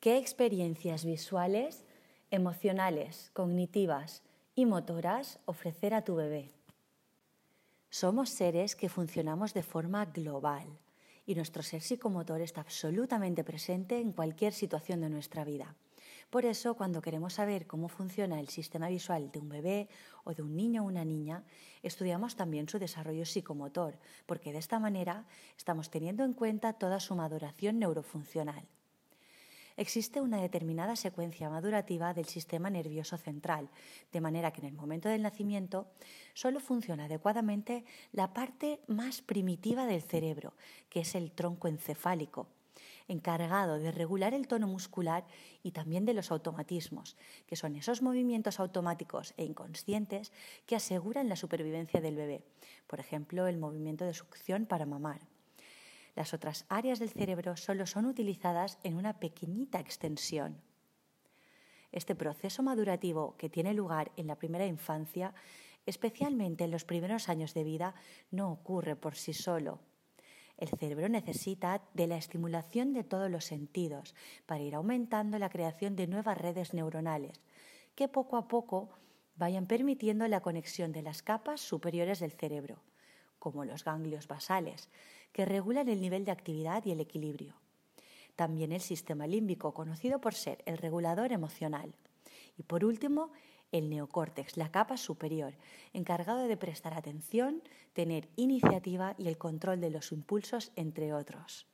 ¿Qué experiencias visuales, emocionales, cognitivas y motoras ofrecer a tu bebé? Somos seres que funcionamos de forma global y nuestro ser psicomotor está absolutamente presente en cualquier situación de nuestra vida. Por eso, cuando queremos saber cómo funciona el sistema visual de un bebé o de un niño o una niña, estudiamos también su desarrollo psicomotor, porque de esta manera estamos teniendo en cuenta toda su maduración neurofuncional. Existe una determinada secuencia madurativa del sistema nervioso central, de manera que en el momento del nacimiento solo funciona adecuadamente la parte más primitiva del cerebro, que es el tronco encefálico, encargado de regular el tono muscular y también de los automatismos, que son esos movimientos automáticos e inconscientes que aseguran la supervivencia del bebé. Por ejemplo, el movimiento de succión para mamar. Las otras áreas del cerebro solo son utilizadas en una pequeñita extensión. Este proceso madurativo que tiene lugar en la primera infancia, especialmente en los primeros años de vida, no ocurre por sí solo el cerebro necesita de la estimulación de todos los sentidos para ir aumentando la creación de nuevas redes neuronales que poco a poco vayan permitiendo la conexión de las capas superiores del cerebro, como los ganglios basales, que regulan el nivel de actividad y el equilibrio. También el sistema límbico, conocido por ser el regulador emocional. Y por último, el neocórtex, la capa superior, encargado de prestar atención, tener iniciativa y el control de los impulsos, entre otros.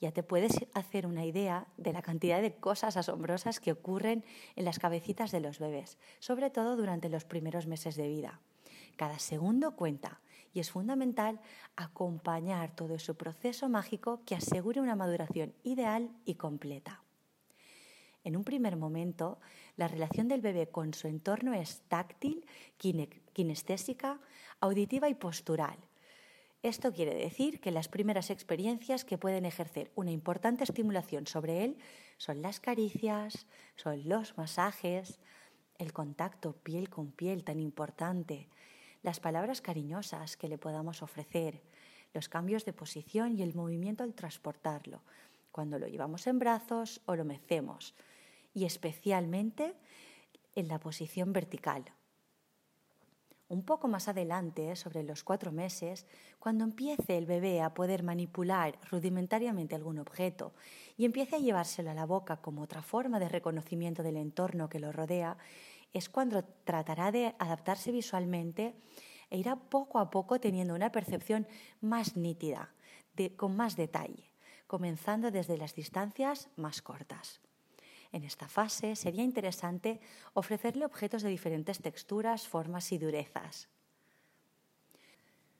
Ya te puedes hacer una idea de la cantidad de cosas asombrosas que ocurren en las cabecitas de los bebés, sobre todo durante los primeros meses de vida. Cada segundo cuenta y es fundamental acompañar todo ese proceso mágico que asegure una maduración ideal y completa. En un primer momento, la relación del bebé con su entorno es táctil, kinestésica, auditiva y postural. Esto quiere decir que las primeras experiencias que pueden ejercer una importante estimulación sobre él son las caricias, son los masajes, el contacto piel con piel tan importante, las palabras cariñosas que le podamos ofrecer, los cambios de posición y el movimiento al transportarlo, cuando lo llevamos en brazos o lo mecemos, y especialmente en la posición vertical. Un poco más adelante, sobre los cuatro meses, cuando empiece el bebé a poder manipular rudimentariamente algún objeto y empiece a llevárselo a la boca como otra forma de reconocimiento del entorno que lo rodea, es cuando tratará de adaptarse visualmente e irá poco a poco teniendo una percepción más nítida, con más detalle, comenzando desde las distancias más cortas. En esta fase sería interesante ofrecerle objetos de diferentes texturas, formas y durezas.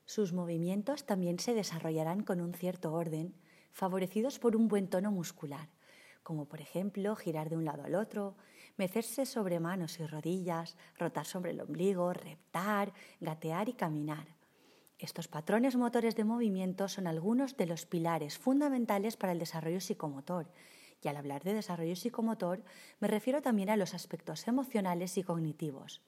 Sus movimientos también se desarrollarán con un cierto orden, favorecidos por un buen tono muscular, como por ejemplo girar de un lado al otro, mecerse sobre manos y rodillas, rotar sobre el ombligo, reptar, gatear y caminar. Estos patrones motores de movimiento son algunos de los pilares fundamentales para el desarrollo psicomotor y al hablar de desarrollo psicomotor me refiero también a los aspectos emocionales y cognitivos.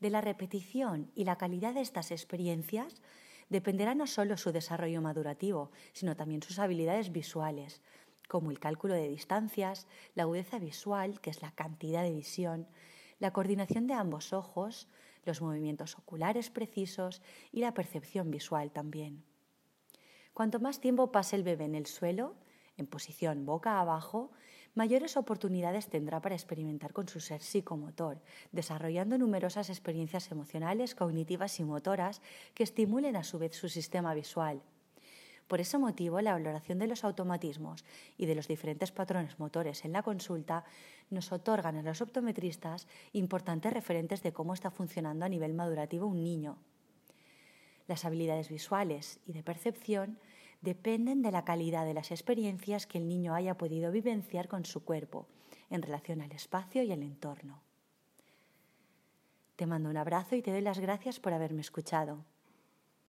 De la repetición y la calidad de estas experiencias dependerá no solo su desarrollo madurativo, sino también sus habilidades visuales, como el cálculo de distancias, la agudeza visual, que es la cantidad de visión, la coordinación de ambos ojos, los movimientos oculares precisos y la percepción visual también. Cuanto más tiempo pase el bebé en el suelo, en posición boca abajo, mayores oportunidades tendrá para experimentar con su ser psicomotor, desarrollando numerosas experiencias emocionales, cognitivas y motoras que estimulen a su vez su sistema visual. Por ese motivo, la valoración de los automatismos y de los diferentes patrones motores en la consulta nos otorgan a los optometristas importantes referentes de cómo está funcionando a nivel madurativo un niño. Las habilidades visuales y de percepción dependen de la calidad de las experiencias que el niño haya podido vivenciar con su cuerpo en relación al espacio y al entorno. Te mando un abrazo y te doy las gracias por haberme escuchado.